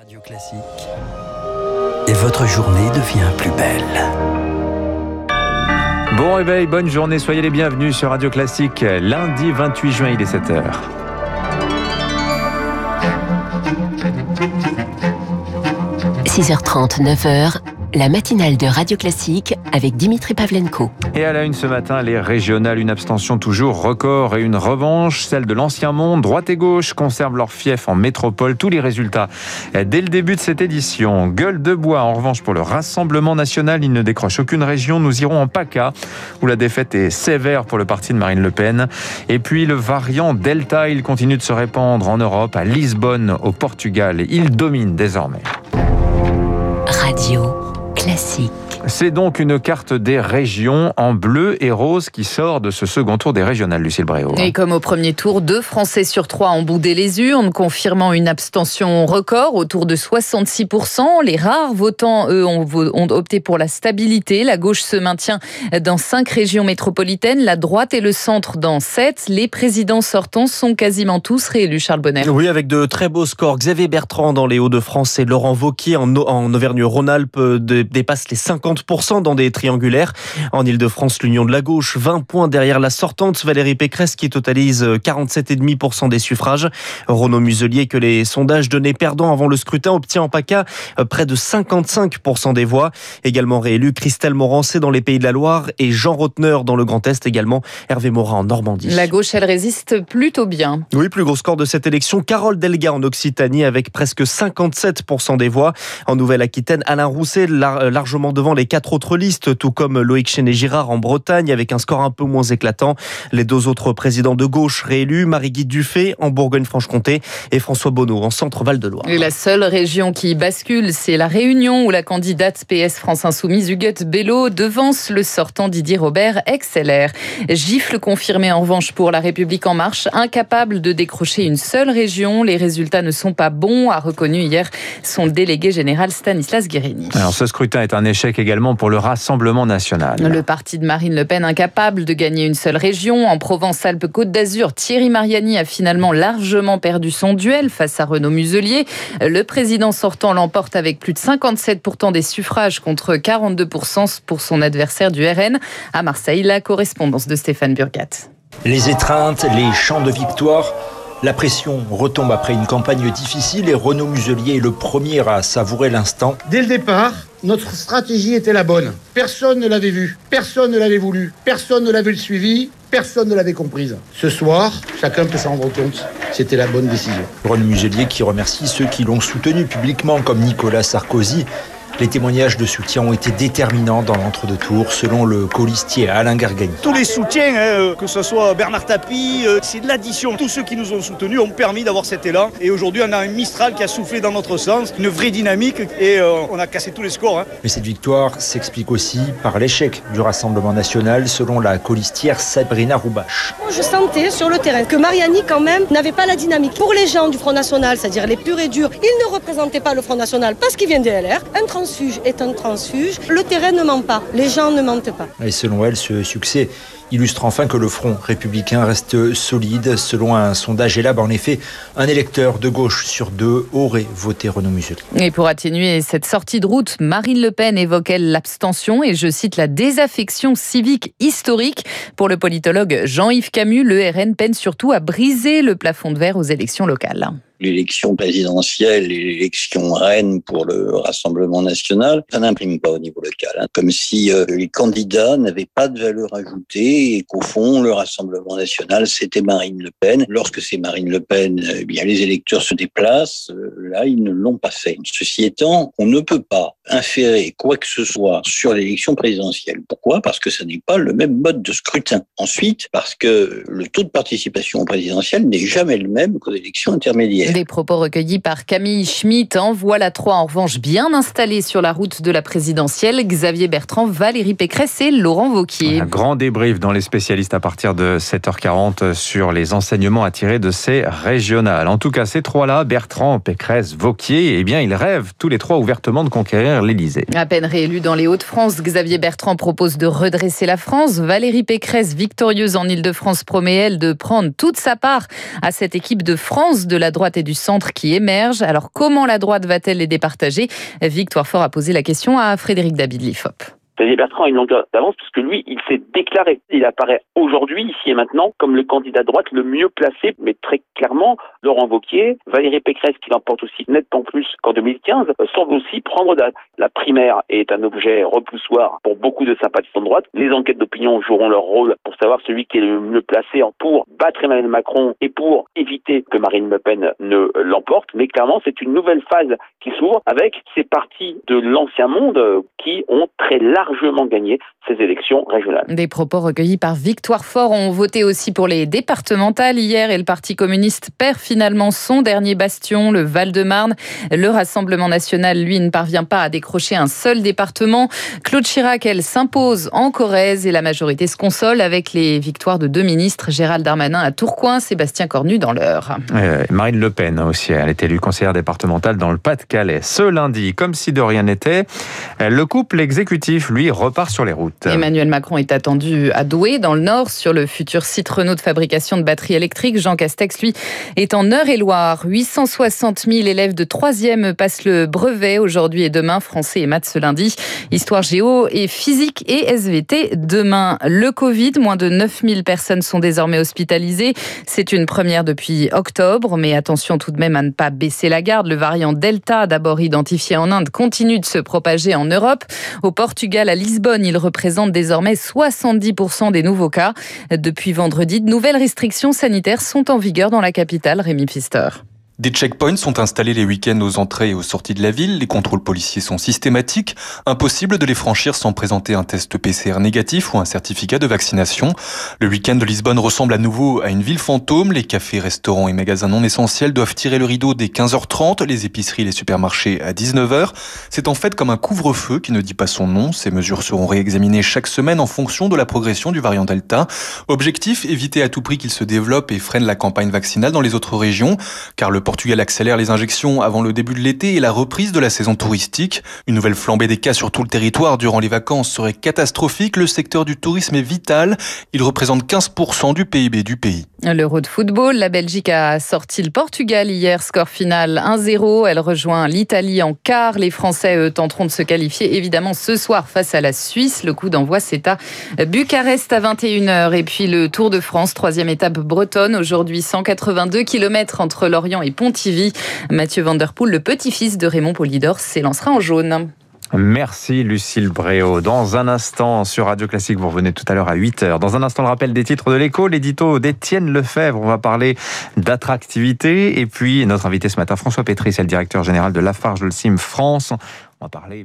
Radio Classique. Et votre journée devient plus belle. Bon réveil, bonne journée, soyez les bienvenus sur Radio Classique. Lundi 28 juin, il est 7h. – 6h30, 9h, la matinale de Radio Classique avec Dimitri Pavlenko. Et à la une ce matin, les régionales, une abstention toujours record et une revanche, celle de l'ancien monde. Droite et gauche conservent leur fief en métropole. Tous les résultats dès le début de cette édition. Gueule de bois, en revanche, pour le Rassemblement national, il ne décroche aucune région. Nous irons en PACA, où la défaite est sévère pour le parti de Marine Le Pen. Et puis le variant Delta, il continue de se répandre en Europe, à Lisbonne, au Portugal. Il domine désormais. Radio classique. C'est donc une carte des régions en bleu et rose qui sort de ce second tour des régionales, Lucille Bréau. Et comme au premier tour, deux Français sur trois ont boudé les urnes, confirmant une abstention record autour de 66%. Les rares votants, eux, ont, opté pour la stabilité. La gauche se maintient dans cinq régions métropolitaines, la droite et le centre dans sept. Les présidents sortants sont quasiment tous réélus, Charles Bonner. Oui, avec de très beaux scores. Xavier Bertrand dans les Hauts-de-France et Laurent Vauquier en, en Auvergne-Rhône-Alpes euh, dépassent les 50 50% dans des triangulaires. En Ile-de-France, l'Union de la gauche, 20 points derrière la sortante Valérie Pécresse qui totalise 47,5% des suffrages. Renaud Muselier, que les sondages donnaient perdant avant le scrutin, obtient en PACA près de 55% des voix. Également réélu Christelle Morancé dans les Pays de la Loire et Jean Rotner dans le Grand Est, également Hervé Morin en Normandie. La gauche, elle résiste plutôt bien. Oui, plus gros score de cette élection, Carole Delga en Occitanie avec presque 57% des voix. En Nouvelle-Aquitaine, Alain Rousset largement devant les les quatre autres listes, tout comme Loïc Chenet-Girard en Bretagne, avec un score un peu moins éclatant. Les deux autres présidents de gauche réélus, Marie-Guy Dufay en Bourgogne-Franche-Comté et François Bonneau en Centre-Val-de-Loire. La seule région qui bascule, c'est la Réunion, où la candidate PS France Insoumise, Huguette Bello, devance le sortant Didier Robert, ex-LR. Gifle confirmé en revanche pour La République En Marche, incapable de décrocher une seule région. Les résultats ne sont pas bons, a reconnu hier son délégué général Stanislas Guérini. Alors ce scrutin est un échec également également pour le Rassemblement national. Le parti de Marine Le Pen incapable de gagner une seule région. En Provence-Alpes-Côte d'Azur, Thierry Mariani a finalement largement perdu son duel face à Renaud Muselier. Le président sortant l'emporte avec plus de 57% des suffrages contre 42% pour son adversaire du RN. À Marseille, la correspondance de Stéphane Burgat. Les étreintes, les chants de victoire la pression retombe après une campagne difficile et Renaud Muselier est le premier à savourer l'instant. Dès le départ, notre stratégie était la bonne. Personne ne l'avait vue, personne ne l'avait voulu, personne ne l'avait suivi, personne ne l'avait comprise. Ce soir, chacun peut s'en rendre compte, c'était la bonne décision. Renaud Muselier qui remercie ceux qui l'ont soutenu publiquement, comme Nicolas Sarkozy, les témoignages de soutien ont été déterminants dans l'entre-deux-tours, selon le colistier Alain Gargani. Tous les soutiens, hein, que ce soit Bernard Tapie, euh, c'est de l'addition. Tous ceux qui nous ont soutenus ont permis d'avoir cet élan. Et aujourd'hui, on a un Mistral qui a soufflé dans notre sens, une vraie dynamique, et euh, on a cassé tous les scores. Hein. Mais cette victoire s'explique aussi par l'échec du Rassemblement national, selon la colistière Sabrina Roubache. Je sentais sur le terrain que Mariani, quand même, n'avait pas la dynamique. Pour les gens du Front National, c'est-à-dire les purs et durs, il ne représentait pas le Front National parce qu'il vient des LR. Un transfuge est un transfuge. Le terrain ne ment pas, les gens ne mentent pas. Et selon elle, ce succès illustre enfin que le front républicain reste solide. Selon un sondage ELAB, en effet, un électeur de gauche sur deux aurait voté Renaud Muselier. Et pour atténuer cette sortie de route, Marine Le Pen évoquait l'abstention et je cite la désaffection civique historique. Pour le politologue Jean-Yves Camus, le RN peine surtout à briser le plafond de verre aux élections locales l'élection présidentielle et l'élection reine pour le Rassemblement national, ça n'imprime pas au niveau local. Hein. Comme si euh, les candidats n'avaient pas de valeur ajoutée et qu'au fond, le Rassemblement national, c'était Marine Le Pen. Lorsque c'est Marine Le Pen, eh bien, les électeurs se déplacent. Euh, là, ils ne l'ont pas fait. Ceci étant, on ne peut pas inférer quoi que ce soit sur l'élection présidentielle. Pourquoi? Parce que ça n'est pas le même mode de scrutin. Ensuite, parce que le taux de participation présidentielle n'est jamais le même qu'aux élections intermédiaires. Des propos recueillis par Camille Schmitt. En voilà trois en revanche bien installés sur la route de la présidentielle. Xavier Bertrand, Valérie Pécresse et Laurent Vauquier. Un grand débrief dans les spécialistes à partir de 7h40 sur les enseignements à tirer de ces régionales. En tout cas, ces trois-là, Bertrand, Pécresse, Vauquier, eh bien, ils rêvent tous les trois ouvertement de conquérir À peine réélu dans les Hauts-de-France, Xavier Bertrand propose de redresser la France. Valérie Pécresse, victorieuse en Ile-de-France, promet, elle, de prendre toute sa part à cette équipe de France de la droite et du centre qui émergent. Alors comment la droite va-t-elle les départager? Victoire Fort a posé la question à Frédéric David Lifop. Xavier Bertrand a une longueur d'avance puisque lui, il s'est déclaré. Il apparaît aujourd'hui, ici et maintenant, comme le candidat de droite le mieux placé, mais très clairement, Laurent Wauquiez, Valérie Pécresse, qui l'emporte aussi nettement plus qu'en 2015, semble aussi prendre date. La primaire est un objet repoussoir pour beaucoup de sympathisants de droite. Les enquêtes d'opinion joueront leur rôle pour savoir celui qui est le mieux placé pour battre Emmanuel Macron et pour éviter que Marine Le Pen ne l'emporte. Mais clairement, c'est une nouvelle phase qui s'ouvre avec ces partis de l'ancien monde qui ont très largement gagné ces élections régionales. Des propos recueillis par Victoire Fort ont voté aussi pour les départementales hier et le Parti communiste perd finalement son dernier bastion, le Val-de-Marne. Le Rassemblement national, lui, ne parvient pas à décrocher un seul département. Claude Chirac, elle, s'impose en Corrèze et la majorité se console avec les victoires de deux ministres, Gérald Darmanin à Tourcoing, Sébastien Cornu dans l'Eure. Euh, Marine Le Pen aussi, elle est élue conseillère départementale dans le Pas-de-Calais. Ce lundi, comme si de rien n'était, le couple exécutif, lui, repart sur les routes. Emmanuel Macron est attendu à Douai, dans le Nord, sur le futur site Renault de fabrication de batteries électriques. Jean Castex, lui, est en Eure-et-Loire. 860 000 élèves de 3e passent le brevet aujourd'hui et demain, français et maths ce lundi. Histoire géo et physique et SVT demain. Le Covid, moins de 9 000 personnes sont désormais hospitalisées. C'est une première depuis octobre, mais attention tout de même à ne pas baisser la garde. Le variant Delta, d'abord identifié en Inde, continue de se propager en Europe. Au Portugal, à Lisbonne, il représente désormais 70% des nouveaux cas. Depuis vendredi, de nouvelles restrictions sanitaires sont en vigueur dans la capitale, Rémi Pfister. Des checkpoints sont installés les week-ends aux entrées et aux sorties de la ville. Les contrôles policiers sont systématiques. Impossible de les franchir sans présenter un test PCR négatif ou un certificat de vaccination. Le week-end de Lisbonne ressemble à nouveau à une ville fantôme. Les cafés, restaurants et magasins non essentiels doivent tirer le rideau dès 15h30, les épiceries les supermarchés à 19h. C'est en fait comme un couvre-feu qui ne dit pas son nom. Ces mesures seront réexaminées chaque semaine en fonction de la progression du variant Delta. Objectif, éviter à tout prix qu'il se développe et freine la campagne vaccinale dans les autres régions, car le Portugal accélère les injections avant le début de l'été et la reprise de la saison touristique. Une nouvelle flambée des cas sur tout le territoire durant les vacances serait catastrophique. Le secteur du tourisme est vital. Il représente 15% du PIB du pays. L'Euro de football, la Belgique a sorti le Portugal hier, score final 1-0. Elle rejoint l'Italie en quart. Les Français, eux, tenteront de se qualifier évidemment ce soir face à la Suisse. Le coup d'envoi, c'est à Bucarest à 21h. Et puis le Tour de France, troisième étape bretonne. Aujourd'hui, 182 km entre Lorient et Pontivy. Mathieu Van Der Poel, le petit-fils de Raymond Polidor, s'élancera en jaune. Merci Lucille Bréau. Dans un instant sur Radio Classique, vous revenez tout à l'heure à 8h. Dans un instant, le rappel des titres de l'écho, l'édito d'Étienne Lefebvre. On va parler d'attractivité. Et puis, notre invité ce matin, François Pétry, c'est le directeur général de Lafarge Sim France. On va parler